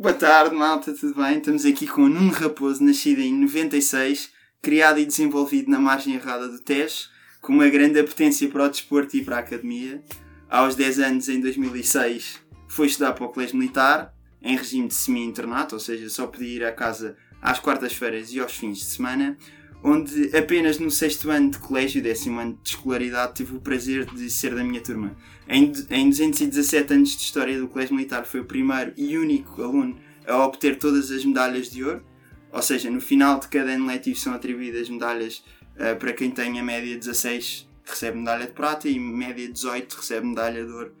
Boa tarde, malta, tudo bem? Estamos aqui com o Nuno Raposo, nascido em 96, criado e desenvolvido na margem errada do Tejo, com uma grande apetência para o desporto e para a academia. Aos 10 anos, em 2006, foi estudar para o Colégio Militar, em regime de semi-internato, ou seja, só podia ir à casa às quartas-feiras e aos fins de semana, onde apenas no sexto ano de colégio, décimo ano de escolaridade, tive o prazer de ser da minha turma. Em, em 217 anos de história do Colégio Militar, foi o primeiro e único aluno a obter todas as medalhas de ouro, ou seja, no final de cada ano letivo são atribuídas medalhas uh, para quem tem a média 16 recebe medalha de prata e média 18 recebe medalha de ouro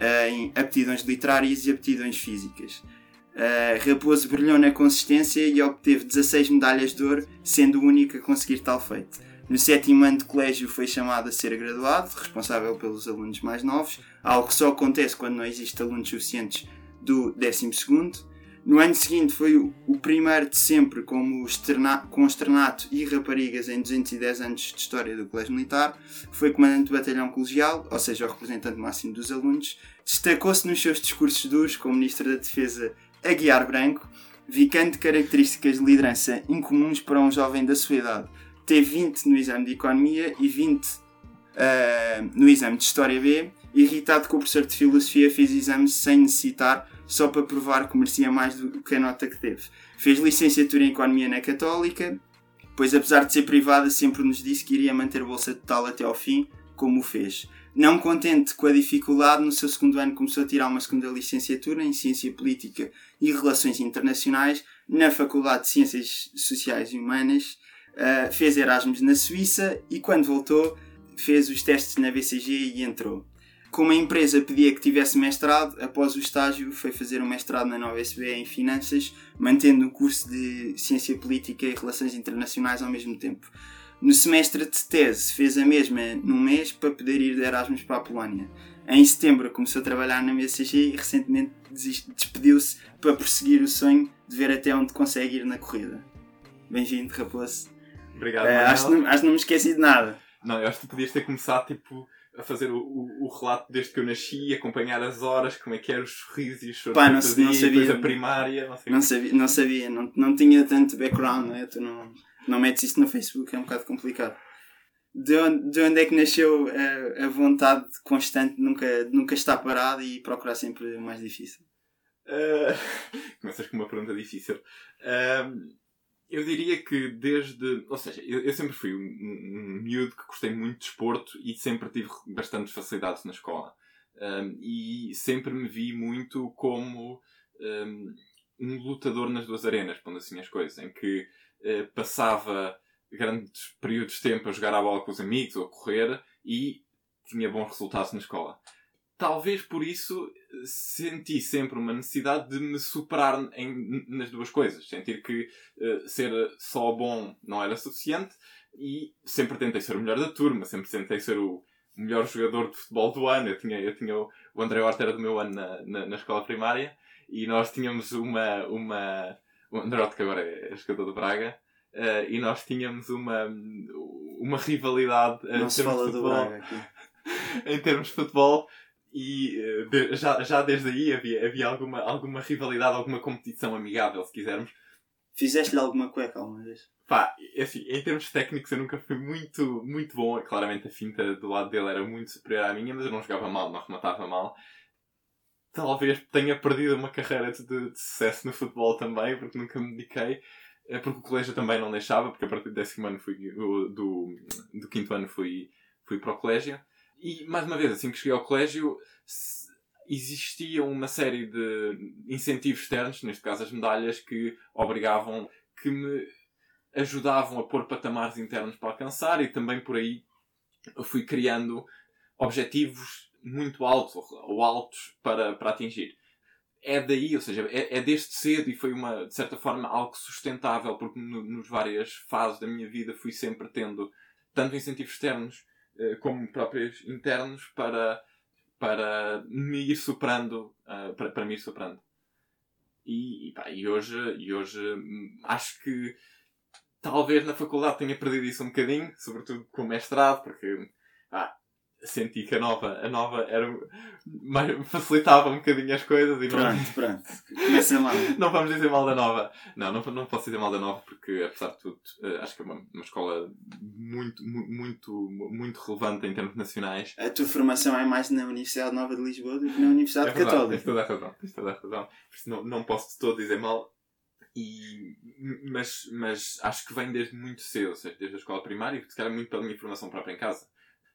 uh, em aptidões literárias e aptidões físicas. Uh, Raposo brilhou na consistência e obteve 16 medalhas de ouro, sendo o único a conseguir tal feito. No sétimo ano de colégio foi chamado a ser graduado, responsável pelos alunos mais novos, algo que só acontece quando não existem alunos suficientes do 12 segundo. No ano seguinte foi o, primeiro de sempre como externa, com externato e raparigas em 210 anos de história do Colégio Militar. Foi comandante do batalhão colegial, ou seja, o representante máximo dos alunos. Destacou-se nos seus discursos duros como Ministro da Defesa Aguiar Branco, vicando características de liderança incomuns para um jovem da sua idade. Teve 20 no exame de Economia e 20 uh, ah, no exame de História B. Irritado com o professor de Filosofia, fez exames sem necessitar só para provar que merecia mais do que a nota que teve. Fez licenciatura em Economia na Católica, pois apesar de ser privada, sempre nos disse que iria manter bolsa total até ao fim, como o fez. Não contente com a dificuldade, no seu segundo ano começou a tirar uma segunda licenciatura em Ciência Política e Relações Internacionais na Faculdade de Ciências Sociais e Humanas. Uh, fez Erasmus na Suíça e, quando voltou, fez os testes na BCG e entrou. Como a empresa pedia que tivesse mestrado, após o estágio foi fazer um mestrado na nova SB em Finanças, mantendo o curso de Ciência Política e Relações Internacionais ao mesmo tempo. No semestre de tese fez a mesma num mês para poder ir de Erasmus para a Polónia. Em setembro começou a trabalhar na MSG e recentemente despediu-se para prosseguir o sonho de ver até onde consegue ir na corrida. Bem-vindo, Raposo. Obrigado, uh, acho, que não, acho que não me esqueci de nada. Não, eu acho que podias ter começado tipo a fazer o, o, o, relato desde que eu nasci, acompanhar as horas, como é que eram os sorrisos e os Pá, não, não sabia. a primária. Não, não, sabia, não sabia, não, não tinha tanto background, não é? Tu não, não metes isso no Facebook, é um bocado complicado. De onde, de onde é que nasceu a, a vontade constante de nunca, de nunca estar parado e procurar sempre mais difícil? Uh, começas com uma pergunta difícil. Uh, eu diria que desde. Ou seja, eu, eu sempre fui um, um, miúdo que gostei muito de desporto e sempre tive bastantes facilidades na escola. Um, e sempre me vi muito como um, um, lutador nas duas arenas, pondo assim as coisas, em que uh, passava grandes períodos de tempo a jogar a bola com os amigos ou a correr e tinha bons resultados na escola talvez por isso senti sempre uma necessidade de me superar em, nas duas coisas. Sentir que uh, ser só bom não era suficiente e sempre tentei ser o melhor da turma, sempre tentei ser o melhor jogador de futebol do ano. Eu tinha, eu tinha o, o André Horta era do meu ano na, na, na, escola primária e nós tínhamos uma. uma o André Horta, que agora é jogador do Braga. Uh, e nós tínhamos uma, uma rivalidade não se fala do Braga aqui. em termos de futebol e eh, de, já, já desde aí havia, havia alguma, alguma rivalidade, alguma competição amigável, se quisermos. Fizeste-lhe alguma cueca alguma vez? Pá, é assim, em termos técnicos eu nunca fui muito, muito bom. Claramente a finta do lado dele era muito superior à minha, mas eu não jogava mal, não rematava mal. Talvez tenha perdido uma carreira de, de sucesso no futebol também, porque nunca me dediquei. É porque o colégio também não deixava, porque a partir do décimo ano fui, do, do quinto ano fui, fui para o colégio. E, mais uma vez, assim que cheguei ao colégio, existia uma série de incentivos externos, neste caso as medalhas, que obrigavam, que me ajudavam a pôr patamares internos para alcançar e também por aí eu fui criando objetivos muito altos ou altos para, para atingir. É daí, ou seja, é, é desde cedo e foi uma, de certa forma, algo sustentável, porque no, nos várias fases da minha vida fui sempre tendo tanto incentivos externos eh, como próprios internos para, para me ir superando, uh, para, para me ir superando. E, e, pá, e, hoje, e hoje hum, acho que talvez na faculdade tenha perdido isso um bocadinho, sobretudo com o mestrado, porque ah, senti que a nova, a nova era mais, facilitava um bocadinho as coisas e Pronto, não, pronto. Começa mal. não vamos dizer mal da nova. Não, não, não posso dizer mal da nova porque, apesar de tudo, eh, acho que é uma, uma escola muito, mu- muito, muito relevante em termos nacionais. A tua formação é mais na Universidade Nova de Lisboa do que na Universidade É verdade, tens Católica. toda a razão. Tens toda a razão. Por isso não, não posso de todo dizer mal. E, mas, mas acho que vem desde muito cedo, ou seja, desde a escola primária, e se calhar muito pela minha formação própria em casa.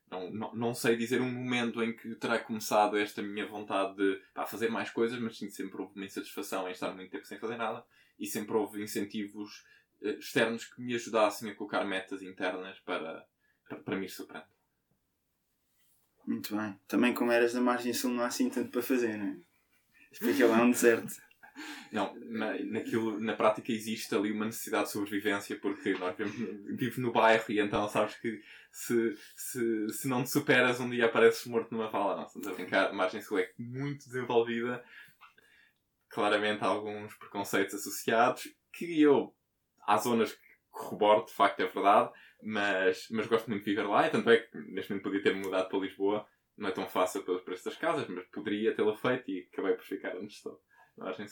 Não, não, não sei dizer um momento em que terá começado esta minha vontade de pá, fazer mais coisas, mas sim, sempre houve uma insatisfação em estar muito tempo sem fazer nada e sempre houve incentivos eh, externos que me ajudassem a colocar metas internas para, para, para me ir superando. Muito bem. Também como eras da margem sul não há assim tanto para fazer, não é? Porque lá um deserto. Não, na, naquilo, na prática existe ali uma necessidade de sobrevivência porque nós vivemos, vive no bairro e então sabes que se, se, se não te superas um dia apareces morto numa vala. Não, estamos a brincar. A margem sul é muito desenvolvida. Claramente há alguns preconceitos associados que eu, há zonas que corroboro, de facto é verdade, mas, mas gosto muito de viver lá e tanto é que neste momento podia ter mudado para Lisboa. Não é tão fácil pelos preços das casas, mas poderia tê-lo feito e acabei por ficar onde estou. Sul.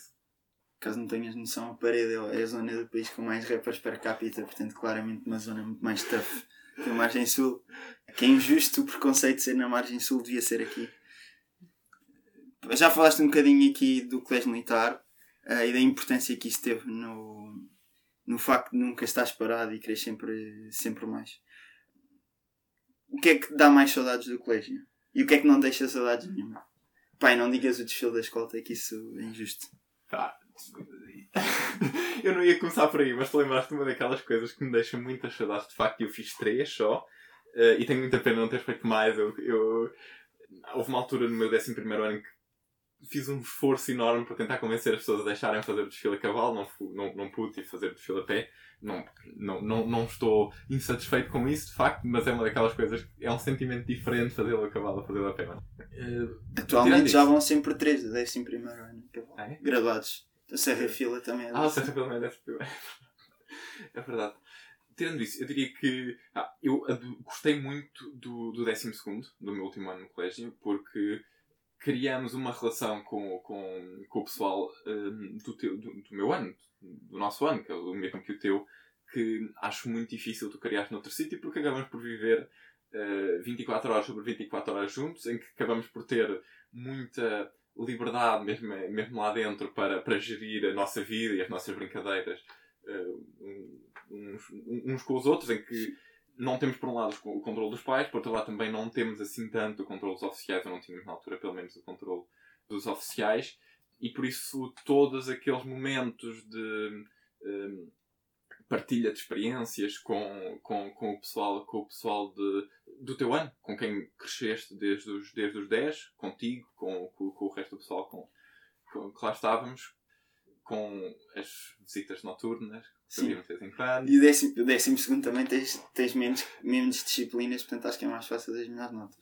Caso não tenhas noção, a parede é a zona do país com mais rappers per capita, portanto, claramente uma zona muito mais tough que a margem sul. Que é injusto o preconceito de ser na margem sul, devia ser aqui. Já falaste um bocadinho aqui do colégio militar eh, e da importância que isso teve no, no facto de nunca estás parado e querer sempre, sempre mais. O que é que dá mais saudades do colégio? E o que é que não deixa saudades nenhuma? Pai, não digas o desfile da escolta, que isso é injusto. Pá, eu não ia começar por aí, mas te lembraste uma daquelas coisas que me deixa muitas saudades. De facto, eu fiz três só eh, e tenho muita pena não ter feito mais. Eu, eu- Houve uma altura no meu 11 ano que fiz um esforço enorme para tentar convencer as pessoas a deixarem fazer o desfile a cavalo. Não, não, não pude fazer o desfile a pé. Não, não, não, não estou insatisfeito com isso, de facto, mas é uma daquelas coisas que é um sentimento diferente fazê-lo a cavalo a fazê-lo a pé. mano. Eh, Atualmente já vão sempre três do 11 ano. Ah, é? Graduados. A Serra Fila também é Ah, o desse. Serra pelo menos deve ser. É verdade. Tirando isso, eu diria que ah, eu gostei muito do, do 12 do meu último ano no colégio, porque criamos uma relação com, com, com o pessoal hum, do, teu, do, do meu ano, do nosso ano, que é o mesmo que o teu, que acho muito difícil tu criares noutro sítio, porque acabamos por viver eh, 24 horas sobre 24 horas juntos, em que acabamos por ter muita liberdade mesmo, mesmo lá dentro para, para gerir a nossa vida e as nossas brincadeiras um- uns, uns com os outros, em que não temos por um lado o controle dos pais, por outro lado também não temos assim tanto o controle dos oficiais, ou não tínhamos na altura pelo menos o controle dos oficiais, e por isso todos aqueles momentos de hum, partilha de experiências com, com, com o pessoal, com o pessoal de, do teu ano, com quem cresceste desde os, desde os 10, contigo, com, com, com o resto do pessoal com, com que lá estávamos, com as visitas noturnas, Sim. quando. E o décimo, o décimo segundo também tens, tens menos, menos disciplinas, portanto acho que é mais fácil as melhores notas.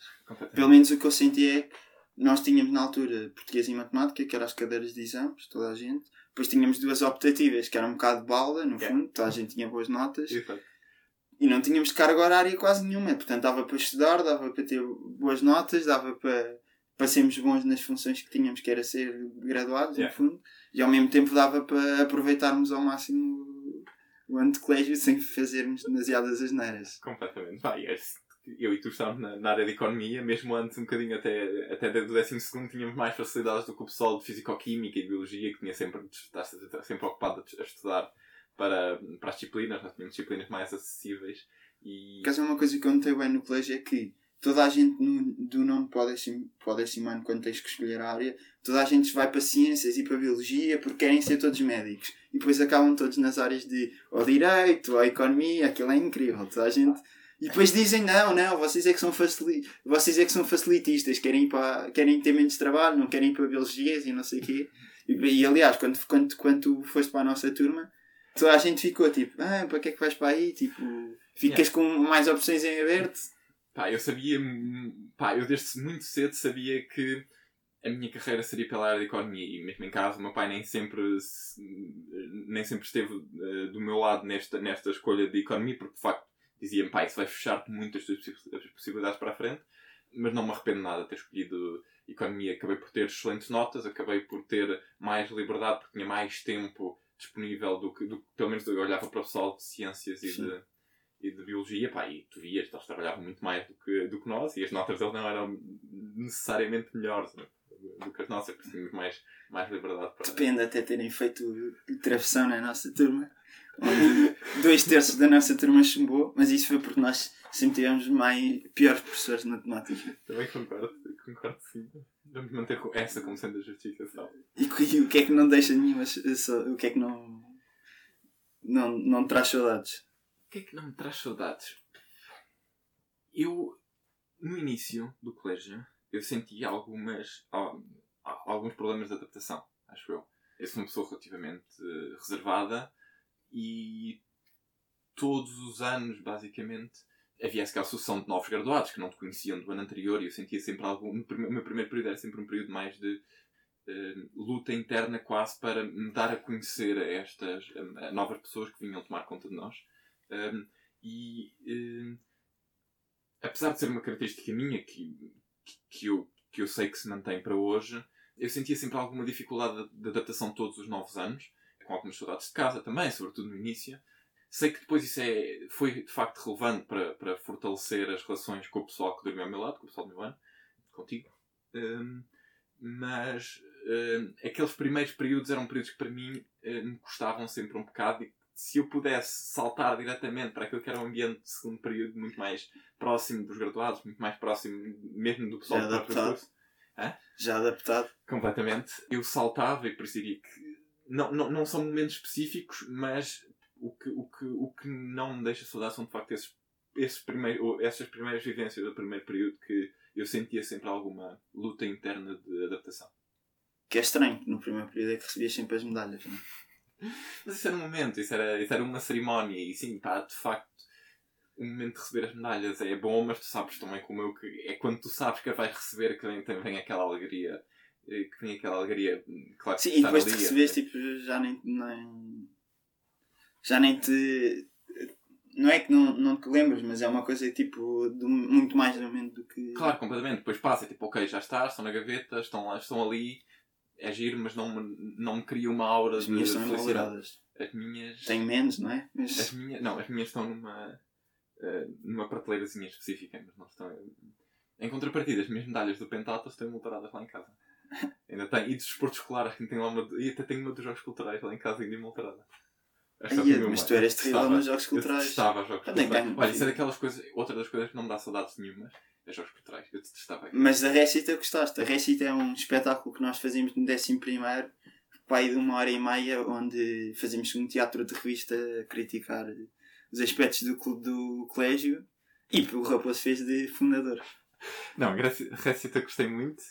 Pelo menos o que eu senti é que nós tínhamos na altura português e matemática, que eram as cadeiras de exames, toda a gente. Depois tínhamos duas optativas, que eram um bocado de balda, no fundo, toda a gente tinha boas notas. E não tínhamos carga horária quase nenhuma. Portanto, dava para estudar, dava para ter boas notas, dava para, para sermos bons nas funções que tínhamos, que era ser graduados, no fundo. E ao mesmo tempo dava para aproveitarmos ao máximo o ano de colégio sem fazermos demasiadas asneiras. Completamente. Pá, esse- eu e tu estávamos na, na área de economia, mesmo antes, um bocadinho até, até do 12 tínhamos mais facilidades do que o pessoal de Fisicoquímica e Biologia, que tinha sempre, está sempre ocupado a, estudar para, para as disciplinas, nós tínhamos disciplinas mais acessíveis. E... Por acaso é uma coisa que eu notei bem no colégio é que toda a gente no, do nono para o décimo, para o décimo ano, quando tens que escolher a área, toda a gente vai para ciências e para biologia porque querem ser todos médicos. E depois acabam todos nas áreas de ou direito, ou economia, aquilo é incrível. Toda a gente... E depois dizem, não, não, vocês é que são, facili... vocês é que são facilitistas, querem, para... querem ter menos trabalho, não querem ir para biologias e não sei o quê. E, e, aliás, quando, quando, quando tu foste para a nossa turma, toda a gente ficou tipo, ah, para que é que vais para aí? Tipo, ficas com mais opções em aberto. Pá, eu sabia, pá, eu desde muito cedo sabia que a minha carreira seria pela área de economia e mesmo em casa o meu pai nem sempre se- nem sempre esteve eh, do meu lado nesta, nesta escolha de economia porque de facto dizia-me, pá, isso vai fechar-te muito as tuas possi- as possibilidades para a frente mas não me arrependo nada de ter escolhido economia. Acabei por ter excelentes notas, acabei por ter mais liberdade porque tinha mais tempo disponível do que, do que pelo menos eu olhava para o pessoal de ciências e de, e de biologia, pá, e tu vias, eles trabalhavam muito mais do que, do que nós e as notas deles não eram necessariamente melhores né, do que as nossas, porque tínhamos mais, mais liberdade para. Depende até terem feito travessão na nossa turma, dois terços da nossa turma chumbou, mas isso foi porque nós sempre tivemos mais, piores professores de matemática. Também concordo, concordo sim. Vamos manter essa como sendo a justificação. E, e o que é que não deixa nenhuma. O que é que não. Não, não traz saudades? Que é que não me traz saudades? Eu, no início do colégio, eu senti algumas. alguns problemas de adaptação, acho eu. Eu sou uma pessoa relativamente uh, reservada e todos os anos, basicamente, havia aquela sucessão de novos graduados que não te conheciam do ano anterior e eu sentia sempre algo. O meu primeiro período era sempre um período mais de uh, luta interna, quase para me dar a conhecer a estas a novas pessoas que vinham tomar conta de nós. Um, e uh, apesar de ser uma característica minha que, que, eu, que eu sei que se mantém para hoje, eu sentia sempre alguma dificuldade de, adaptação todos os novos anos, com algumas saudades de casa também, sobretudo no início. Sei que depois isso é, foi de facto relevante para, para fortalecer as relações com o pessoal que dormiu ao meu lado, com o pessoal do meu ano, contigo. Um, mas um, aqueles primeiros períodos eram períodos que para mim um, me custavam sempre um bocado e se eu pudesse saltar diretamente para aquilo que era um ambiente de segundo período muito mais próximo dos graduados, muito mais próximo mesmo do pessoal Já do próprio curso. Hã? Já adaptado. Completamente. Eu saltava e diria que não, não, não são momentos específicos, mas o que, o que, o que não me deixa saudar são de facto esses, esses primeiro, essas primeiras vivências do primeiro período que eu sentia sempre alguma luta interna de adaptação. Que é estranho, no primeiro período é que recebias sempre as medalhas, não é? Mas isso era um momento, isso era, isso era uma cerimónia e sim, pá, de facto, o momento de receber as medalhas é bom, mas tu sabes também como eu que é quando tu sabes que a vais receber que vem, vem aquela alegria que vem aquela alegria claro Sim, e depois de receberes tipo, já nem, nem já nem te. Não é que não, não te lembras, mas é uma coisa tipo de muito mais no momento do que. Claro, completamente. Depois passa, tipo, ok, já estás, estão na gaveta, estão, lá, estão ali, é giro, mas não me, não me cria uma aura As minhas estão embaladas. As minhas. Têm menos, não é? Mas... As minhas, não, as minhas estão numa. Uh, numa prateleirazinha específica, mas não estão. Em contrapartida, as minhas medalhas do Pentato estão emoltaradas lá em casa. ainda tem. E de desporto escolar, tem lá uma, e até tenho uma dos jogos culturais lá em casa ainda emoltarada. Aí, mas tu eras terrível nos jogos culturais. Eu detestava jogos culturais. Olha, isso é daquelas coisas, outra das coisas que não me dá saudades nenhumas. É. Eu detestava. Mas a Recita gostaste. A Recita é um espetáculo que nós fazíamos no 11 primeiro, pai de uma hora e meia, onde fazíamos um teatro de revista a criticar os aspectos do clube do colégio e o Raposo fez de fundador. Não, Recita gostei muito.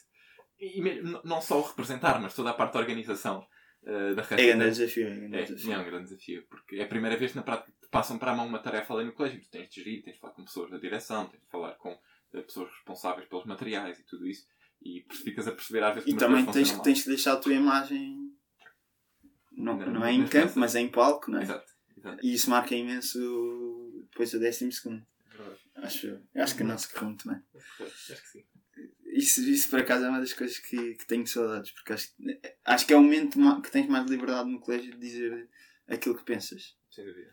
E mesmo, não só o representar, mas toda a parte da organização. Uh, da é um grande desafio. É, um grande é, desafio. é um grande desafio, porque é a primeira vez que na prática te passam para a mão uma tarefa ali no colégio. Tu tens de gerir, tens de falar com pessoas da direção, tens de falar com pessoas responsáveis pelos materiais e tudo isso. E ficas a perceber às vezes E também tens, que, tens que deixar a tua imagem. Não, não, não é em campo, mas é em palco, não é? Exato, exato. E isso marca imenso depois o décimo segundo. Acho, acho que não se correu muito bem. Acho que sim isso, isso por acaso é uma das coisas que, que tenho saudades, porque acho, acho que é o momento que tens mais liberdade no colégio de dizer aquilo que pensas. Sem dúvida.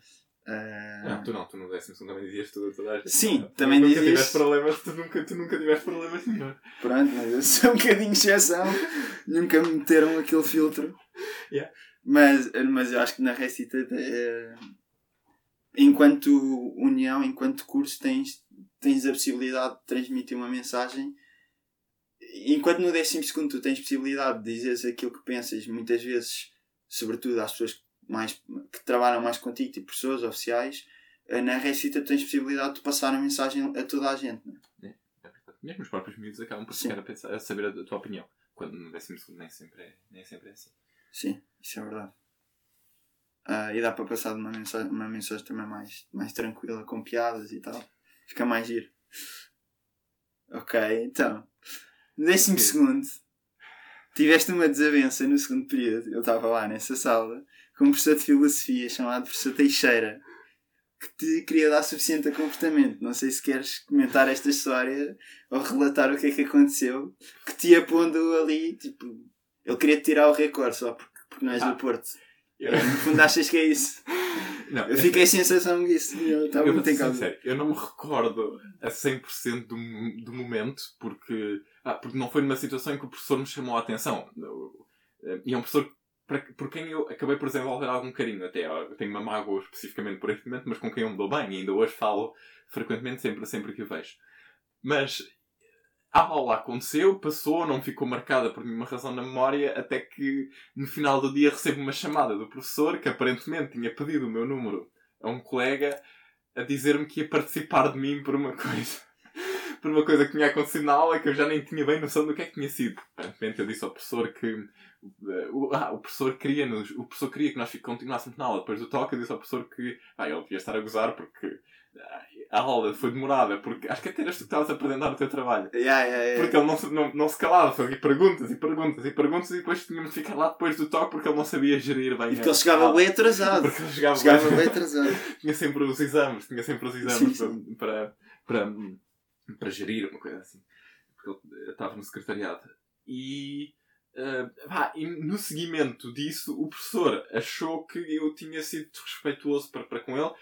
Uh... Não, tu não, tu no décimo também dizias tudo a toda a gente. Sim, também dizias. Nunca tiveste problemas, tu nunca, tu nunca tiveste problemas nenhum. Pronto, mas eu sou um bocadinho exceção, nunca me meteram aquele filtro. Yeah. Mas, mas eu acho que na Recita, é, enquanto união, enquanto curso, tens, tens a possibilidade de transmitir uma mensagem enquanto no 12 tu tens possibilidade de dizeres aquilo que pensas, muitas vezes, sobretudo às pessoas mais, que trabalham mais contigo, tipo pessoas oficiais, eh, na recita tens possibilidade de passar a mensagem a toda a gente. Não é? é, é Mesmo os próprios miúdos acabam por ficar a, pensar, a saber a, tua opinião. Quando no 12 nem sempre é, nem sempre é assim. Sim, isso é verdade. Uh, e dá para passar uma mensagem, uma mensagem também mais, mais tranquila, com piadas e tal. Fica mais giro. Ok, então. No décimo segundo, tiveste uma desavença no segundo período. Eu estava lá nessa sala com um professor de filosofia chamado professor Teixeira. que te queria dar suficiente a comportamento. Não sei se queres comentar esta história ou relatar o que é que aconteceu, que te ia pondo ali, tipo, ele queria tirar o recorde só porque, porque não és Ah. do Porto. Eu, No fundo achas que é isso? não, Eu fiquei a sensação disso. Eu estava eu muito em casa. sincero, eu não me recordo a 100% do, do momento, porque, ah, porque não foi numa situação em que o professor me chamou a atenção. Eh, E é um professor para, por quem eu acabei por desenvolver algum carinho até. Eu tenho uma mágoa especificamente por este momento, mas com quem eu me dou bem e ainda hoje falo frequentemente, sempre, sempre que o vejo. Mas a aula aconteceu, passou, não ficou marcada por nenhuma razão na memória, até que no final do dia recebo uma chamada do professor que aparentemente tinha pedido o meu número a um colega a dizer-me que ia participar de mim por uma coisa. Por uma coisa que tinha acontecido na aula que eu já nem tinha bem noção do que é que tinha sido. Aparentemente eu disse ao professor que o, ah, o professor queria nos, o professor queria que nós continuássemos na aula depois do toque. Eu disse ao professor que ah, ele devia estar a gozar porque ah, a aula foi demorada, porque acho que até eras tu que estavas a apresentar o teu trabalho. Yeah, yeah, yeah. Porque ele não, se- não, não se calava, fazia perguntas e perguntas e perguntas e depois tínhamos de ficar lá depois do toque porque ele não sabia gerir bem E porque ele chegava bem atrasado. Porque ele chegava, Chegava bem- bem atrasado. tinha sempre os exames, tinha sempre os exames Sim, sim. Para, para, para, gerir, uma coisa assim. Porque ele estava no secretariado. E, eh, pá, e no seguimento disso, o professor achou que eu tinha sido desrespeituoso para, para com ele.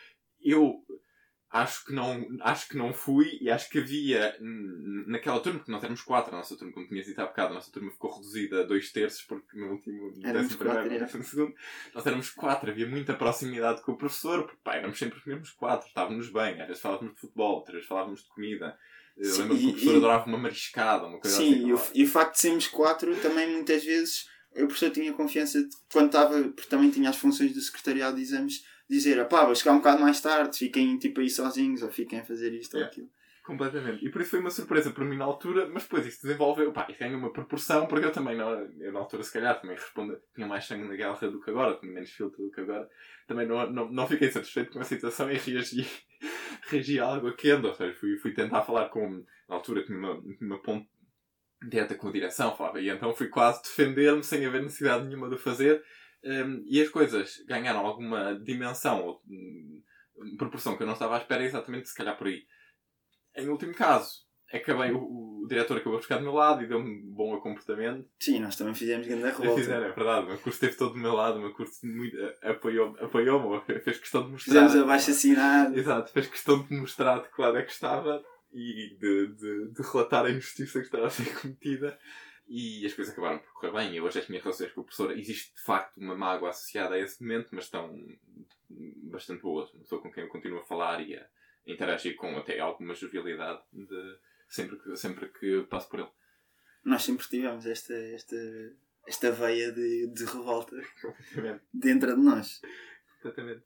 Eu acho que não acho que não fui e acho que havia naquela turma, porque nós éramos quatro, a nossa turma, como tinhas dito há bocado, a nossa turma ficou reduzida a dois terços, porque no último décimo primeiro, é. décimo segundo, nós éramos quatro, havia muita proximidade com o professor, porque pá, éramos sempre os mesmos quatro, estávamos bem, às vezes falávamos de futebol, outras vezes falávamos de comida. Eu Sim, lembro que e- o professor e- adorava uma mariscada, uma coisa Sim, assim. e o, e o facto de sermos quatro também muitas vezes o professor tinha confiança de, quando estava, porque também tinha as funções do secretariado de exames, dizer, pá, vou chegar um bocado mais tarde, fiquem tipo aí sozinhos ou fiquem a fazer isto ou É. aquilo. Completamente. E por isso foi uma surpresa para mim na altura, mas depois isso desenvolveu, pá, isso ganha uma proporção, porque eu também, não, eu na altura se calhar também respondo, tinha mais sangue na guerra do que agora, tinha menos filtro do que agora, também não, não, não fiquei satisfeito com a situação e reagi, reagi algo quente, ou seja, fui, fui tentar falar com, na altura tinha uma, uma ponte direta com a direção, falava, e então fui quase defender-me sem haver necessidade nenhuma de o fazer, hum, e as coisas ganharam alguma dimensão, ou hum, proporção que eu não estava à espera, exatamente se calhar por aí. Em último caso, acabei, o, o diretor acabou a buscar do meu lado e deu-me um bom comportamento. Sim, nós também fizemos grande Eu revolta. fizeram, é verdade, o meu curso esteve todo do meu lado, o meu curso muito, apoiou-me, apoiou fez questão de mostrar. Fizemos abaixo assinado. Exato, fez questão de mostrar de que lado é que estava e de, de, de relatar a injustiça que estava a ser cometida. E as coisas acabaram por correr bem. E hoje as minhas relações com o professor, existe de facto uma mágoa associada a esse momento, mas estão bastante boas. Uma pessoa com quem eu continuo a falar e a interagir com até alguma jovialidade de, sempre, que, sempre que passo por ele. Nós sempre tivemos esta, esta, esta veia de, de revolta dentro de nós. Completamente.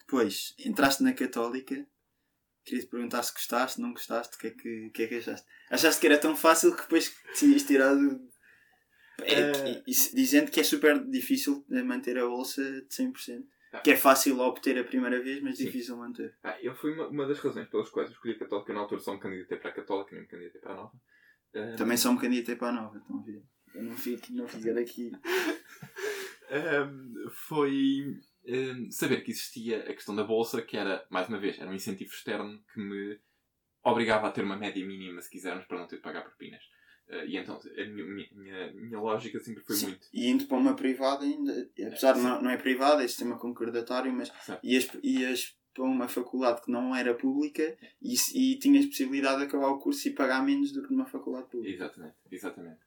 Depois, entraste na Católica. Queria te perguntar se gostaste, não gostaste, o que é que, que, é que achaste? Achaste que era tão fácil que depois tinhas tirado. É, e- dizendo que é super difícil manter a bolsa de 100%. Ah. Que é fácil obter a primeira vez, mas Sim. difícil manter. Ah, eu fui uma, uma das razões pelas quais eu escolhi a Católica. Eu, na altura só me candidatei para a Católica, nem me candidatei para a Nova. Ah, Também só me candidatei para a nova, estão a ver? Eu não fico, não ficar aqui. Um, foi um, saber que existia a questão da bolsa, que era, mais uma vez, era um incentivo externo que me obrigava a ter uma média mínima, se quisermos, para não ter de pagar propinas. Uh, e então, a minha, minha, minha, lógica sempre foi Sim. muito. E indo para uma privada ainda, apesar de não, não é privada, é sistema concordatório, mas ias, ias para uma faculdade que não era pública e, e tinhas possibilidade de acabar o curso e pagar menos do que numa faculdade pública. Exatamente, exatamente.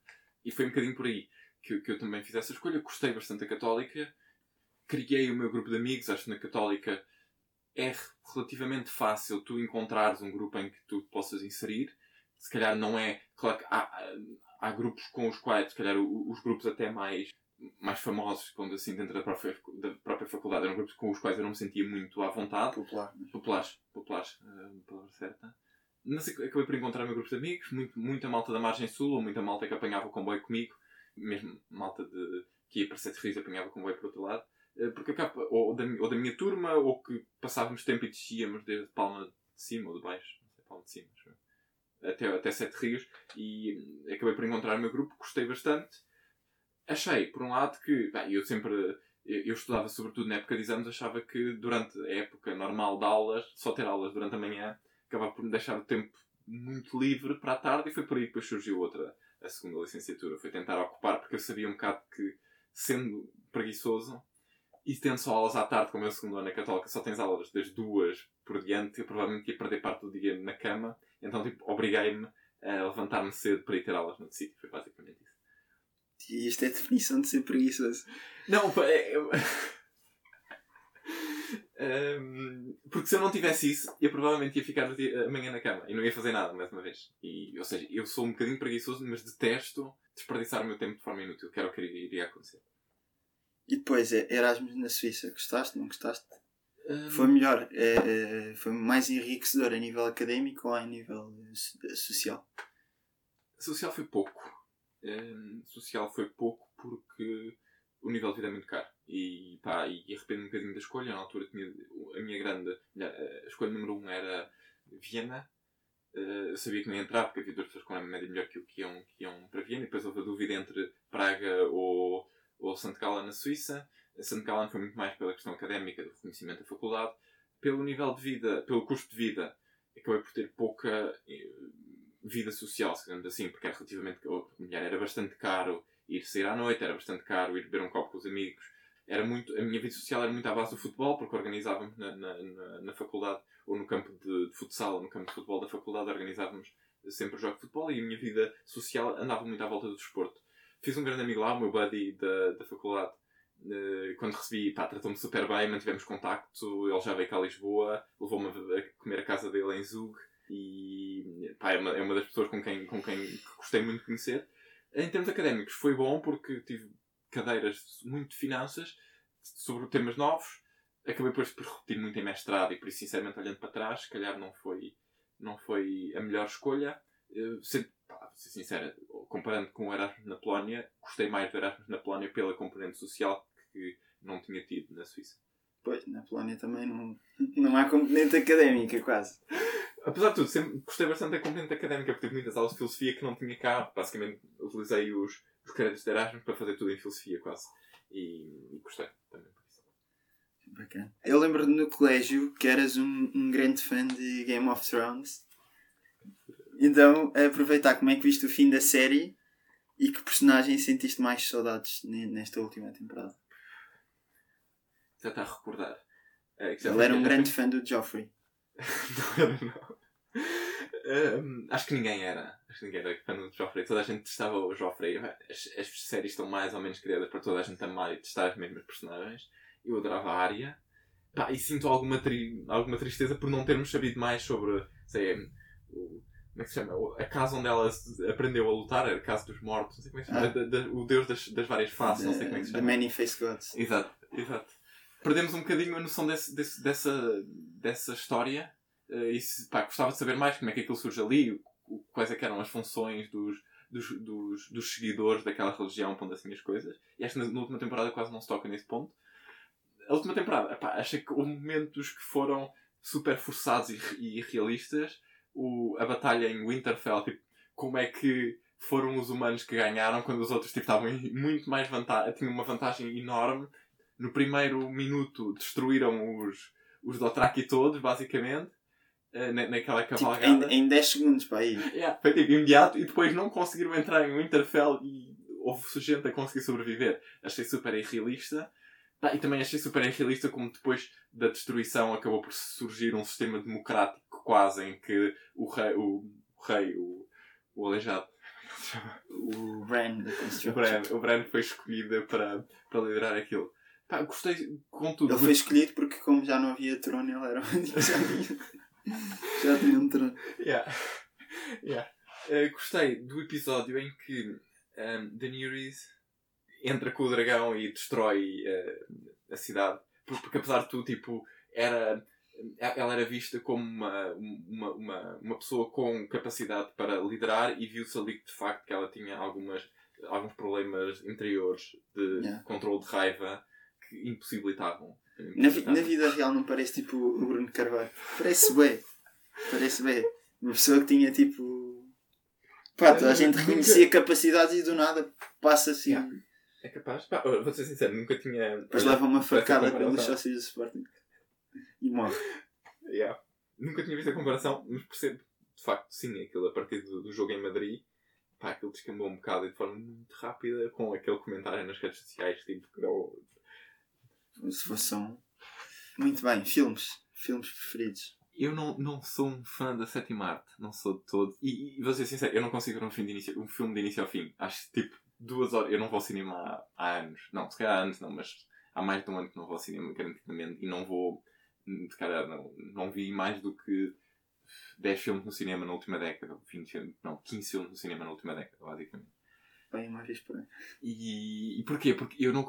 E foi um bocadinho por aí que, que eu também fiz essa escolha. Gostei bastante da Católica, criei o meu grupo de amigos. Acho que na Católica é relativamente fácil tu encontrares um grupo em que tu possas inserir. Se calhar não é. Claro que há, há- grupos com os quais, se calhar, o- os grupos até mais, mais famosos, quando assim, dentro da própria, da própria faculdade, eram grupos com os quais eu não me sentia muito à vontade Popular. mas- populares, populares, eh, palavra certa. Sei, acabei por encontrar o meu grupo de amigos, muito, muita malta da margem sul, ou muita malta que apanhava o comboio comigo, mesmo malta de, que ia para Sete Rios apanhava o comboio por outro lado, eh, porque acaba, ou, da, ou da minha turma, ou que passávamos tempo e descíamos desde Palma de Cima ou de Baixo, não sei, Palma de Cima, acho até, até Sete Rios, e hum, acabei por encontrar o meu grupo, gostei bastante. Achei, por um lado, que bem, eu sempre eu, eu estudava sobretudo na época de exames, achava que durante a época normal de aulas, só ter aulas durante a manhã, acabava por me deixar o tempo muito livre para a tarde e foi por aí que depois surgiu outra, a segunda licenciatura. Foi tentar ocupar, porque eu sabia um bocado que, sendo preguiçoso, e tendo só aulas à tarde, como é o segundo ano na Católica, só tens aulas das duas por diante, eu provavelmente ia perder parte do dia na cama, então tipo, obriguei-me a levantar-me cedo para ir ter aulas no sítio. Foi basicamente isso. E isto é a definição de ser preguiçoso. Não, é, um, porque se eu não tivesse isso, eu provavelmente ia ficar amanhã na cama e não ia fazer nada, mais uma vez. E, ou seja, eu sou um bocadinho preguiçoso, mas detesto desperdiçar o meu tempo de forma inútil, que era o que iria acontecer. E depois, é, Erasmus na Suíça, gostaste? Não gostaste? Um... Foi melhor? É, é, foi mais enriquecedor a nível académico ou a nível social? Social foi pouco. Um, social foi pouco porque o nível de vida é muito caro. E, pá, e arrependo um bocadinho da escolha. Na altura tinha a minha grande. A escolha número um era Viena. Uh, eu sabia que não ia entrar porque havia duas pessoas com a média melhor que eu que iam, que iam para Viena. E depois houve a dúvida entre Praga ou, ou St. Gallen na Suíça. St. Gallen foi muito mais pela questão académica do reconhecimento da faculdade. Pelo nível de vida, pelo custo de vida, acabei por ter pouca eh, vida social, digamos assim, porque era relativamente. Era bastante caro ir sair à noite, era bastante caro ir beber um copo com os amigos. Era muito, a minha vida social era muito à base do futebol, porque organizávamos na, na, na, na faculdade, ou no campo de, de, futsal, ou no campo de futebol da faculdade, organizávamos sempre o jogo de futebol e a minha vida social andava muito à volta do desporto. Fiz um grande amigo lá, o meu buddy da, da faculdade, quando recebi, pá, tratou-me super bem, mantivemos contacto, ele já veio cá a Lisboa, levou-me a comer a casa dele em Zug e pá, é, uma, é uma das pessoas com quem, com quem gostei muito de conhecer. Em termos académicos foi bom porque tive cadeiras muito de finanças sobre temas novos. Acabei depois por repetir muito em mestrado e por isso, sinceramente, olhando para trás, se calhar não foi, não foi a melhor escolha. Ser, pá, ser sincera, comparando com o Erasmus na Polónia, gostei mais do Erasmus na Polónia pela componente social que não tinha tido na Suíça. Pois, na Polónia também não, não há componente académica, quase. Apesar de tudo, sempre gostei bastante da componente académica, porque tive muitas aulas de filosofia que não tinha cá. Basicamente, utilizei os, os créditos de Erasmus para fazer tudo em filosofia, quase. E, e gostei também por isso. Bacana. Eu lembro no colégio que eras um, um grande fã de Game of Thrones. Então, aproveitar como é que viste o fim da série e que personagem sentiste mais saudades nesta última temporada? Já está a recordar. É, Ele era um grande fã do Joffrey. não era, não. Um, acho que ninguém era. Acho que ninguém era fã do Joffrey. Toda a gente testava o Joffrey. As, as séries estão mais ou menos criadas para toda a gente amar e testar as mesmas personagens. Eu adorava a Arya. Pá, e sinto alguma, tri alguma tristeza por não termos sabido mais sobre sei, o, como é que se chama? A casa onde ela aprendeu a lutar, era a casa dos mortos, não sei como é que se chama. Ah. Da, da, o deus das, das várias faces, não sei como é que se chama. The Many Face Gods. Exato, exato. Perdemos um bocadinho a noção desse, desse, dessa, dessa história. Uh, e se, pá, gostava de saber mais como é que aquilo surge ali, o, quais é eram as funções dos, dos, dos, dos seguidores daquela religião, pondo assim as coisas. E acho que na, na, última temporada quase não se toca nesse ponto. A última temporada, pá, achei que houve momentos que foram super forçados e, e realistas o, a batalha em Winterfell, tipo, como é que foram os humanos que ganharam quando os outros tipo, estavam muito mais vantagem, tinham uma vantagem enorme. No primeiro minuto destruíram os, os Dothraki todos, basicamente, eh, naquela cavalgada. Tipo, em, em 10 segundos para aí. Yeah, foi tipo imediato e depois não conseguiram entrar em Winterfell e houve gente a conseguir sobreviver. Achei super irrealista. e também achei super irrealista como depois da destruição acabou por surgir um sistema democrático quase em que o rei, o, o rei, o, o aleijado, o Bran o Bran, o Bran foi escolhido para, para liderar aquilo. Pá, gostei, contudo. Ele foi escolhido porque, como já não havia trono, ele era já tinha, já tinha um trono. Yeah. Yeah. Uh, gostei do episódio em que um, Daenerys entra com o dragão e destrói uh, a cidade. Porque, porque, apesar de tudo, tipo, era ela era vista como uma, uma, uma, uma pessoa com capacidade para liderar e viu-se ali que de facto que ela tinha algumas, alguns problemas interiores de yeah. controle de raiva que impossibilitavam. Na, vi, na, vida real não parece tipo o Bruno Carvalho. Parece bem. Parece bem. Uma pessoa que tinha tipo. Pá, toda a gente reconhecia capacidades e do nada passa assim. Yeah. É capaz. Pá, vou ser sincero, nunca tinha. Depois olhado leva uma facada pelos sócios do Sporting. E morre. Yeah. Nunca tinha visto a comparação, mas percebo, de facto, sim, aquilo a partir do, do jogo em Madrid, pá, aquilo descambou um bocado e de forma muito rápida, com aquele comentário nas redes sociais, tipo, que não. Um... Muito bem, filmes. Filmes preferidos. Eu não, não sou um fã da sétima arte, não sou de todo. E, e vou ser sincero, eu não consigo ver um filme de início, um filme de início ao fim. Acho tipo, duas horas. Eu não vou ao cinema há, há anos. Não, se calhar há anos não, mas há mais de um ano que não vou ao cinema, garantidamente. E não vou. Se calhar não, não vi mais do que 10 filmes no cinema na última década. 20 filmes, não, 15 filmes no cinema na última década, basicamente. Bem, vez por. E, e porquê? Porque eu não,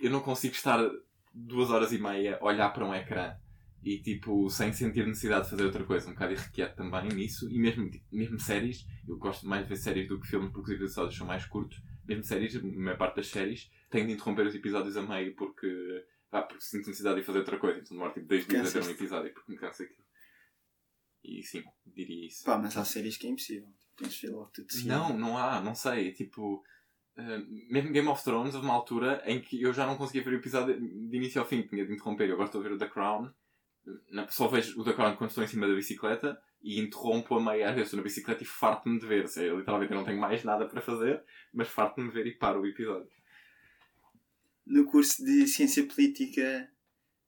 eu não consigo estar duas horas e meia olhar para um ecrã e tipo, sem sentir necessidade de fazer outra coisa, um bocado irrequieto também nisso, e mesmo, tipo, mesmo séries, eu gosto mais de ver séries do que filmes porque os episódios são mais curtos, mesmo séries, a maior parte das séries, tenho de interromper os episódios a meio porque, ah, porque sinto necessidade de fazer outra coisa, então demora tipo dois dias a ter um episódio porque me cansa aquilo. E sim, diria isso. Pá, mas há séries que é impossível. Tens de ver logo tudo. Não, não há, não sei. Tipo, eh, mesmo Game of Thrones, houve uma altura em que eu já não conseguia ver o episódio de início ao fim, tinha de interromper. Eu gosto de ver o The Crown, só vejo o The Crown quando estou em cima da bicicleta e interrompo a meia às vezes estou na bicicleta e farto-me de ver. Seja, literalmente eu não tenho mais nada para fazer, mas farto-me de ver e paro o episódio. No curso de Ciência Política,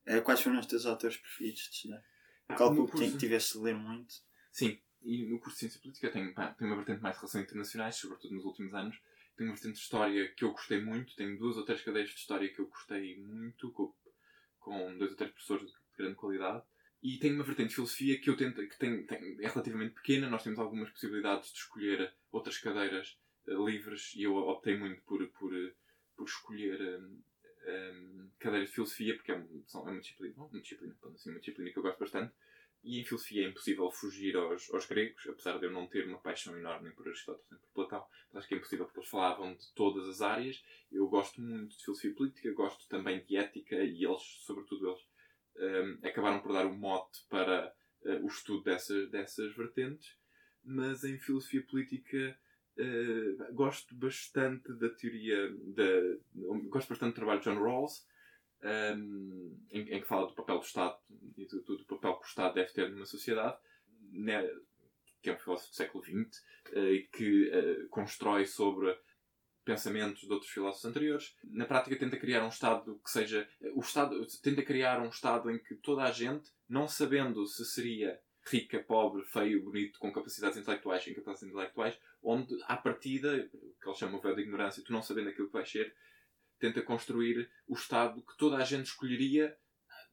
eh, quais foram os teus autores preferidos de estudar? Calculo que tem- curso- tiveste de ler muito. Sim, e no curso de Ciência Política eu tenho, pá, tenho uma vertente mais de relações internacionais, sobretudo nos últimos anos. Tenho uma vertente de História que eu gostei muito. Tenho duas ou três cadeiras de História que eu gostei muito, com, com dois ou três professores de grande qualidade. E tenho uma vertente de Filosofia que eu tento, que tem, tem- é relativamente pequena. Nós temos algumas possibilidades de escolher outras cadeiras eh, livres e eu optei muito por, por, eh, por escolher hum, hum, cadeiras de Filosofia, porque é, um- são- é uma disciplina, uma disciplina, assim, uma disciplina que eu gosto bastante. E em filosofia é impossível fugir aos, aos gregos, apesar de eu não ter uma paixão enorme por Aristóteles nem por Platão. Mas acho que é impossível porque eles falavam de todas as áreas. Eu gosto muito de filosofia política, gosto também de ética e eles, sobretudo eles, hum, acabaram por dar o mote para eh, o estudo dessas, dessas vertentes. Mas em filosofia política eh, gosto bastante da teoria da. Gosto bastante do trabalho de John Rawls um, em, em que fala do papel do Estado e do, do- do papel que o Estado deve ter numa sociedade, né, que é um filósofo do século XX, eh, e que eh, constrói sobre pensamentos de outros filósofos anteriores. Na prática tenta criar um Estado que seja... O Estado tenta criar um Estado em que toda a gente, não sabendo se seria rica, pobre, feio, bonito, com capacidades intelectuais e incapacidades intelectuais, onde, à partida, o que eles chamam o véu de ignorância, tu não sabendo aquilo que vais ser, tenta construir o Estado que toda a gente escolheria,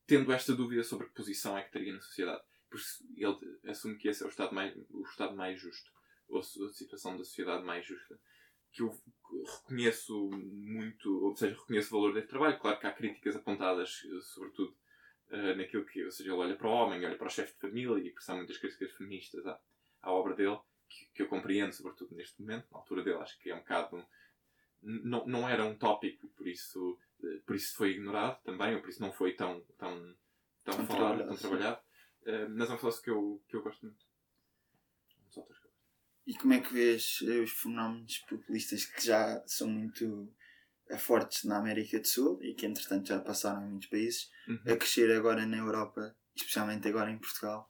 tendo esta dúvida sobre que posição é que teria na sociedade. Por isso, ele assume que esse é o Estado mais, o estado mais justo, ou a situação da sociedade mais justa. Que eu reconheço muito, ou seja, reconheço o valor deste trabalho. Claro que há críticas apontadas, sobretudo, eh, naquilo que, ou seja, ele olha para o homem, olha para o chefe de família, e por há muitas críticas feministas à, à obra dele, que, que eu compreendo, sobretudo neste momento. Na altura dele, acho que é um bocado não, não era um tópico e por isso, eh, por isso foi ignorado também, ou por isso não foi tão, tão, tão, Tão falado, trabalhado, tão trabalhado. Eh, mas é um filósofo que eu, que eu gosto muito. Um dos autores que eu gosto. E como é que vês eh, os fenómenos populistas que já são muito fortes na América do Sul e que entretanto já passaram em muitos países Uhum. a crescer agora na Europa, especialmente agora em Portugal?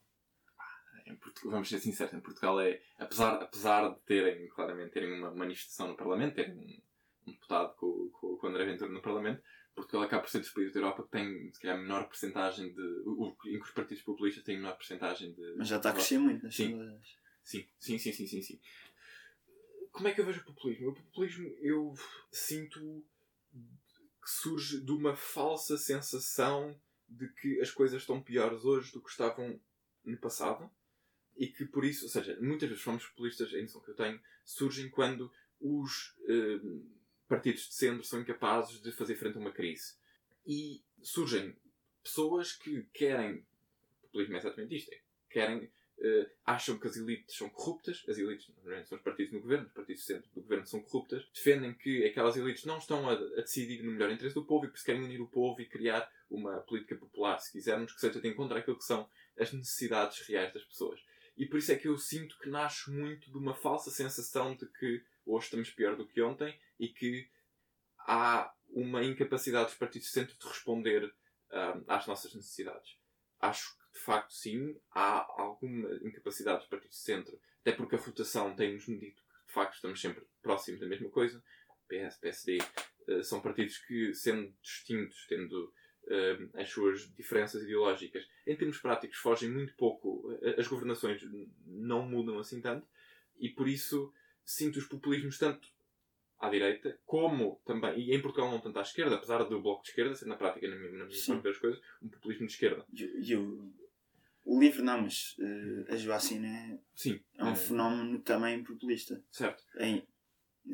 Em Portugal, vamos ser sinceros, em Portugal é, apesar, apesar de terem, claramente, terem uma manifestação no Parlamento, terem deputado com, com, com o André Ventura no Parlamento, Portugal acaba por ser dos países da Europa que tem, se calhar, a menor porcentagem de. O, em que os partidos populistas têm a menor porcentagem de. Mas já está a crescer muito nas Sim. sondagens. Sim, sim, sim, sim, sim, sim. Como é que eu vejo o populismo? O populismo eu sinto que surge de uma falsa sensação de que as coisas estão piores hoje do que estavam no passado e que por isso, ou seja, muitas vezes fomos populistas, a noção que eu tenho, surgem quando os eh, partidos de centro são incapazes de fazer frente a uma crise. E surgem pessoas que querem, o populismo é exatamente isto, é, querem eh, acham que as elites são corruptas, as elites normalmente são os partidos no governo, os partidos de centro do governo são corruptas, defendem que aquelas elites não estão a, a decidir no melhor interesse do povo e por isso querem unir o povo e criar uma política popular, se quisermos, que seja de encontro àquilo que são as necessidades reais das pessoas. E por isso é que eu sinto que nasce muito de uma falsa sensação de que hoje estamos pior do que ontem e que há uma incapacidade dos partidos de centro de responder uh, às nossas necessidades. Acho que, de facto, sim, há alguma incapacidade dos partidos de centro, até porque a rotação tem-nos medido que, de facto, estamos sempre próximos da mesma coisa. PS, PSD, uh, são partidos que, sendo distintos, tendo uh, as suas diferenças ideológicas, em termos práticos, fogem muito pouco. As governações não mudam assim tanto, e por isso sinto os populismos tanto à direita, como também, e em Portugal não tanto à esquerda, apesar do bloco de esquerda ser na prática, na minha, na minha das coisas, um populismo de esquerda. E, o, o livro não, mas uh, a Joacina é, Sim, é um é... fenómeno também populista. Certo. Em,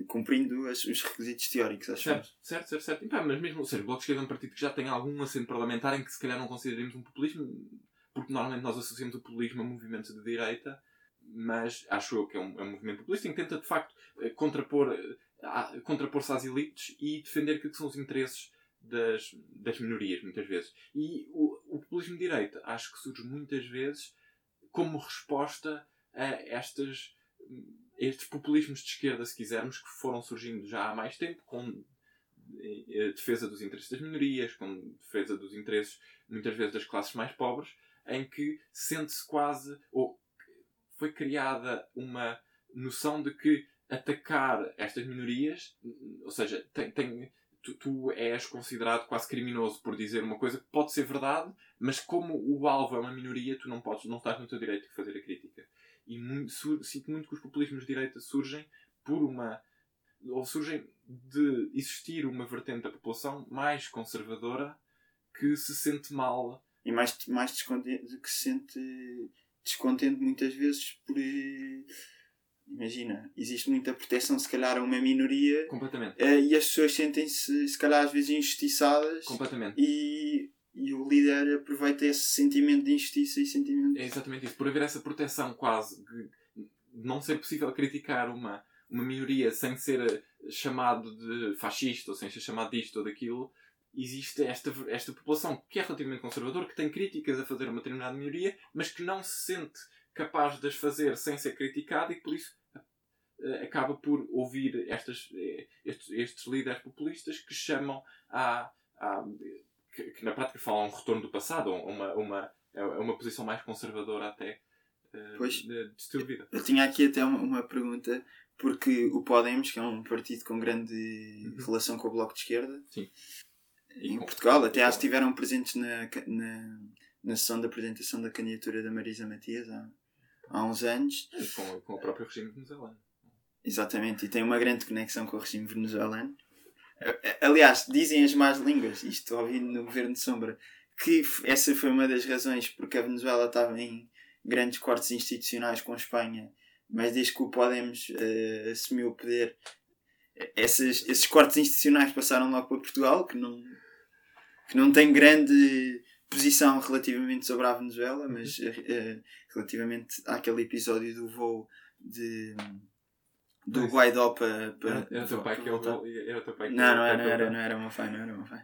cumprindo as, os requisitos teóricos, acho certo, certo, certo, certo. E, pá, mas mesmo, ou seja, o Bloco de Esquerda é um partido que já tem algum assento parlamentar em que se calhar não consideremos um populismo, porque normalmente nós associamos o populismo a movimentos de direita, mas acho eu que é um, é um movimento populista em que tenta de facto eh, contrapor eh, contrapor-se às elites e defender aquilo que são os interesses das, das minorias, muitas vezes. E o, o populismo de direita acho que surge muitas vezes como resposta a estas, estes populismos de esquerda, se quisermos, que foram surgindo já há mais tempo, com eh, defesa dos interesses das minorias, com defesa dos interesses, muitas vezes, das classes mais pobres, em que sente-se quase, ou foi criada uma noção de que atacar estas minorias, ou seja, tem, tem, tu, tu, és considerado quase criminoso por dizer uma coisa que pode ser verdade, mas como o alvo é uma minoria, tu não podes, não estás no teu direito de fazer a crítica. E muito, sinto muito que os populismos de direita surgem por uma ou surgem de existir uma vertente da população mais conservadora que se sente mal e mais, mais descontente, que se sente descontente muitas vezes por imagina, existe muita proteção se calhar a uma minoria Completamente. Uh, e as pessoas sentem-se se calhar às vezes injustiçadas Completamente. E, e o líder aproveita esse sentimento de injustiça e sentimento. É exatamente isso. Por haver essa proteção quase de não ser possível criticar uma, uma minoria sem ser eh, chamado de fascista ou sem ser chamado disto ou daquilo, existe esta, esta população que é relativamente conservadora, que tem críticas a fazer a uma determinada minoria, mas que não se sente capaz de as fazer sem ser criticado e que por isso uh, acaba por ouvir estas, uh, estes, estes, líderes populistas que chamam a. a que, que, na prática falam um retorno do passado, uma, uma, é uma posição mais conservadora até uh, pois, de, de estilo de vida. Eu tinha aqui até uma, uma, pergunta, porque o Podemos, que é um partido com grande uhum. relação com o Bloco de Esquerda, Sim. em Portugal, até acho que estiveram presentes na, na, na sessão de apresentação da candidatura da Marisa Matias há, há uns anos. Com, com o próprio regime venezuelano. Exatamente, e tem uma grande conexão com o regime venezuelano. Aliás, dizem as más línguas, isto ouvindo no governo de Sombra, que essa foi uma das razões porque a Venezuela estava em grandes cortes institucionais com a Espanha, mas desde que o Podemos uh, assumiu o poder, esses, esses cortes institucionais passaram logo para Portugal, que não, que não tem grande posição relativamente sobre a Venezuela, mas uh, relativamente àquele episódio do voo de do Guaidó para. para era o teu pai que eu era o teu pai que Não, não era, não era, não era uma fã, não era uma fã.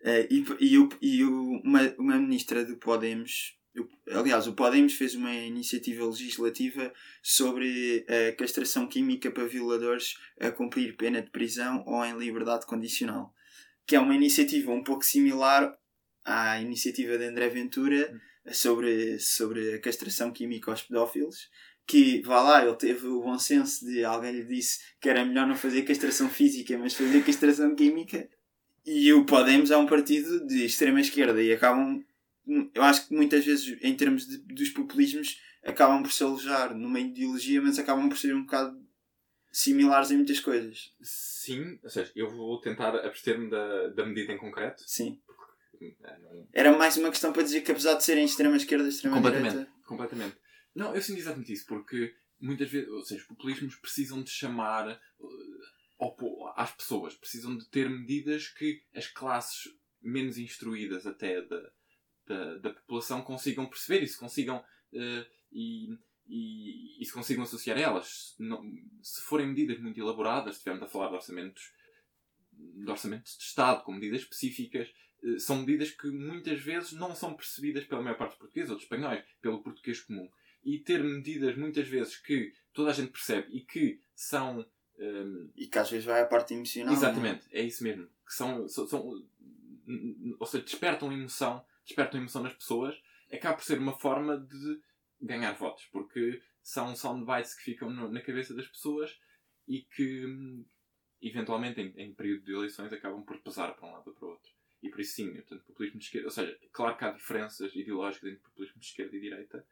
Uh, e, e, o, e o, uma, uma ministra do Podemos, aliás, o Podemos fez uma iniciativa legislativa sobre a castração química para violadores a cumprir pena de prisão ou em liberdade condicional. Que é uma iniciativa um pouco similar à iniciativa de André Ventura sobre, sobre a castração química aos pedófilos. Que, vá lá, ele teve o bom senso de alguém lhe disse que era melhor não fazer castração física, mas fazer castração química. E o Podemos é um partido de extrema esquerda e acabam, eu acho que muitas vezes, em termos de, dos populismos, acabam por se alojar numa ideologia, mas acabam por ser um bocado similares em muitas coisas. Sim, ou seja, eu vou tentar abster-me da, da medida em concreto. Sim. Era mais uma questão para dizer que apesar de serem extrema esquerda e extrema completamente. Completamente. Não, eu sinto exatamente isso, porque muitas vezes, ou seja, os populismos precisam de chamar uh, às pessoas, precisam de ter medidas que as classes menos instruídas até da, da, da população consigam perceber e se consigam uh, e, e, e, se consigam associar a elas. Não, se forem medidas muito elaboradas, estivermos a falar de orçamentos de orçamentos de Estado, com medidas específicas, eh, são medidas que muitas vezes não são percebidas pela maior parte dos portugueses ou dos espanhóis, pelo português comum. E ter medidas muitas vezes que toda a gente percebe e que são Um, e que às vezes vai à parte emocional. Exatamente, é? é isso mesmo. Que são, são, são, ou seja, despertam emoção, despertam emoção nas pessoas, acaba por ser uma forma de ganhar votos, porque são soundbites que ficam no, na cabeça das pessoas e que eventualmente em, em, período de eleições acabam por pesar para um lado ou para o outro. E por isso sim, portanto, populismo de esquerda, ou seja, claro que há diferenças ideológicas entre populismo de esquerda e direita,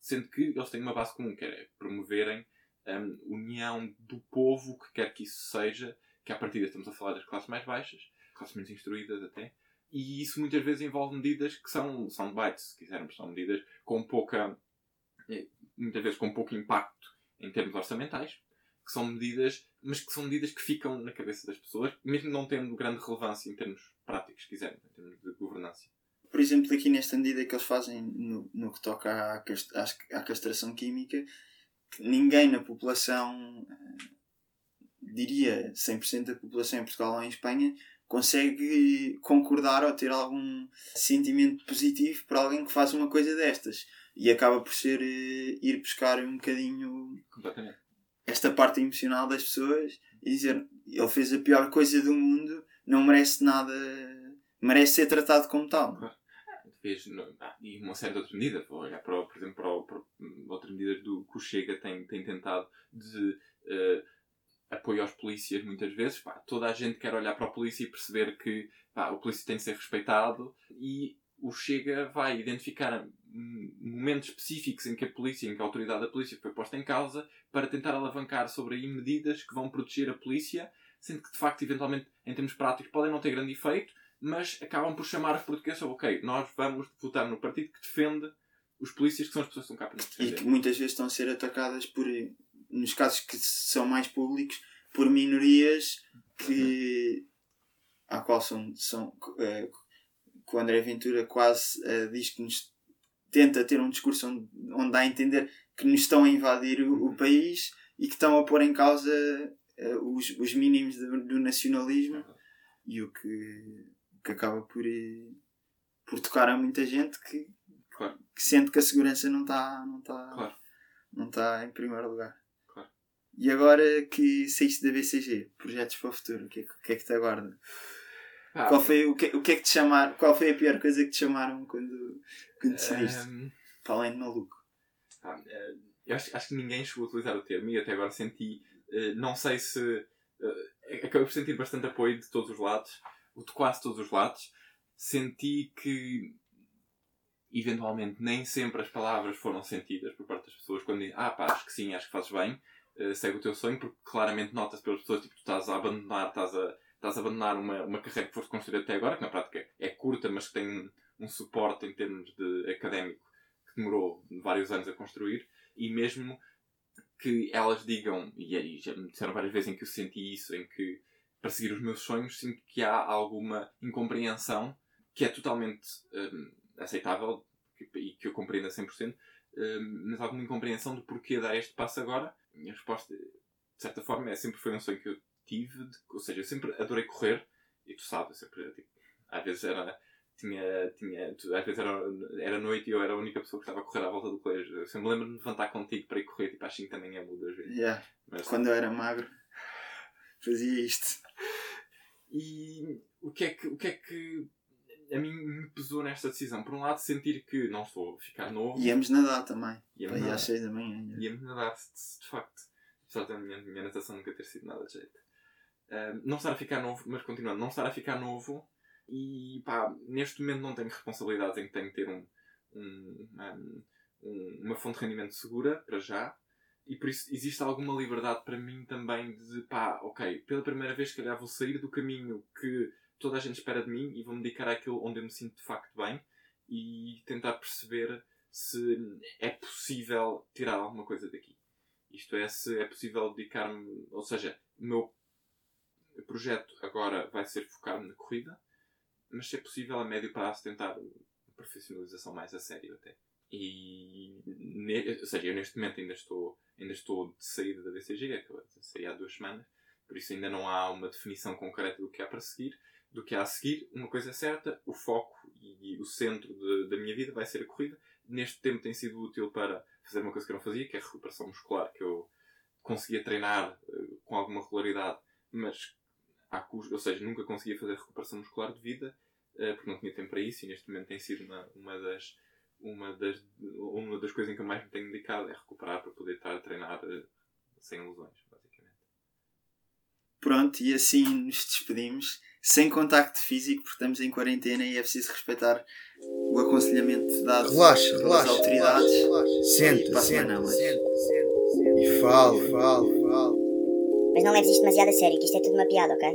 sendo que eles têm uma base comum, que é promoverem um, união do povo, que quer que isso seja, que à partida estamos a falar das classes mais baixas, classes menos instruídas até, e isso muitas vezes envolve medidas que são soundbites, se quisermos, são medidas com pouca, eh, muitas vezes com pouco impacto em termos orçamentais, que são medidas, mas que são medidas que ficam na cabeça das pessoas, mesmo não tendo grande relevância em termos práticos, se quisermos, em termos de governança. Por exemplo, aqui nesta medida que eles fazem no, no que toca à, à castração química, ninguém na população, eh, diria 100% da população em Portugal ou em Espanha, consegue concordar ou ter algum sentimento positivo para alguém que faz uma coisa destas. E acaba por ser uh, ir buscar um bocadinho esta parte emocional das pessoas e dizer ele fez a pior coisa do mundo, não merece nada, merece ser tratado como tal. Claro. Fez, ah, e uma série de outras medidas, vou olhar para, por exemplo, para, para outras medidas do que o Chega tem, tem tentado de uh, apoio aos polícias muitas vezes. Pá, toda a gente quer olhar para a polícia e perceber que pá, o polícia tem de ser respeitado e o Chega vai identificar momentos específicos em que a polícia, em que a autoridade da polícia foi posta em causa para tentar alavancar sobre aí medidas que vão proteger a polícia, sendo que de facto, eventualmente, em termos práticos, podem não ter grande efeito, mas acabam por chamar os portugueses ok, nós vamos votar no partido que defende os polícias que são as pessoas que estão cá para nos defender. E que muitas vezes estão a ser atacadas por nos casos que são mais públicos, por minorias que. à qual são. são uh, que o André Ventura quase uh, diz que nos tenta ter um discurso onde, onde dá a entender que nos estão a invadir o, o país e que estão a pôr em causa uh, os, os mínimos do, do, nacionalismo e o que, que acaba por, por tocar a muita gente que, claro. que sente que a segurança não está não está claro. não está em primeiro lugar. E agora que saíste da BCG, projetos para o futuro, o que é, que, é que te aguarda? Ah, qual, foi, o, que, o que é que te chamaram? Qual foi a pior coisa que te chamaram quando, quando decidiste? Um, para além de maluco. Ah, eu acho, acho que ninguém chegou a utilizar o termo e até agora senti, uh, não sei se. Uh, acabei por sentir bastante apoio de todos os lados, de quase todos os lados. Senti que eventualmente nem sempre as palavras foram sentidas por parte das pessoas quando dizem ah pá, acho que sim, acho que fazes bem uh, segue o teu sonho, porque claramente nota-se pelas pessoas que tipo, tu estás a abandonar, estás a, estás a abandonar uma, uma carreira que foste construir até agora, que na prática é curta, mas que tem um suporte em termos de académico que demorou vários anos a construir, e mesmo que elas digam, e, e já me disseram várias vezes em que eu senti isso, em que para seguir os meus sonhos sinto que há alguma incompreensão que é totalmente um, aceitável e que eu compreendo a 100%, um, mas alguma incompreensão do porquê dar este passo agora? Minha resposta, de certa forma, é sempre foi um sonho que eu tive, de, ou seja, eu sempre adorei correr, e tu sabes, sempre, tipo, às vezes era. Tinha, tinha, às vezes era, era noite e eu era a única pessoa que estava a correr à volta do colégio. Eu sempre lembro de levantar contigo para ir correr, tipo, às 5 também é muitas vezes. Yeah. Mas, Quando eu era magro, fazia isto. E o que é que, o que, é que a mim me pesou nesta decisão? Por um lado, sentir que não estou a ficar novo. Íamos nadar também. Íamos nadar. às 6 da manhã. Íamos nadar, de, de facto. Apesar da minha, minha natação nunca ter sido nada de jeito. Uh, não estar a ficar novo, mas continuando, não estar a ficar novo. E pá, neste momento não tenho responsabilidades em que tenho que ter um, um, um, uma fonte de rendimento segura, para já. E por isso existe alguma liberdade para mim também de pá, ok, pela primeira vez, se calhar vou sair do caminho que toda a gente espera de mim e vou-me dedicar àquilo onde eu me sinto de facto bem e tentar perceber se é possível tirar alguma coisa daqui. Isto é, se é possível dedicar-me. Ou seja, o meu projeto agora vai ser focado na corrida, mas se é possível a médio prazo tentar uma profissionalização mais a sério até. E, ou seja, eu neste momento ainda estou, ainda estou de saída da BCG, sair há duas semanas, por isso ainda não há uma definição concreta do que há para seguir, do que há a seguir. Uma coisa é certa, o foco e o centro de, da minha vida vai ser a corrida. Neste tempo tem sido útil para fazer uma coisa que eu não fazia, que é a recuperação muscular, que eu conseguia treinar uh, com alguma regularidade, mas custo, ou seja, nunca conseguia fazer recuperação muscular de vida uh, porque não tinha tempo para isso e neste momento tem sido uma, uma das uma das, uma das coisas em que eu mais me tenho dedicado é recuperar para poder estar a treinar uh, sem lesões, basicamente. Pronto, e assim nos despedimos, sem contacto físico, porque estamos em quarentena e é preciso respeitar o aconselhamento dado relaxa, pelas relaxa, autoridades. Relaxa, Senta, senta, senta, senta, E fala, fala, fala. Mas não leves isto demasiado a sério, que isto é tudo uma piada, ok?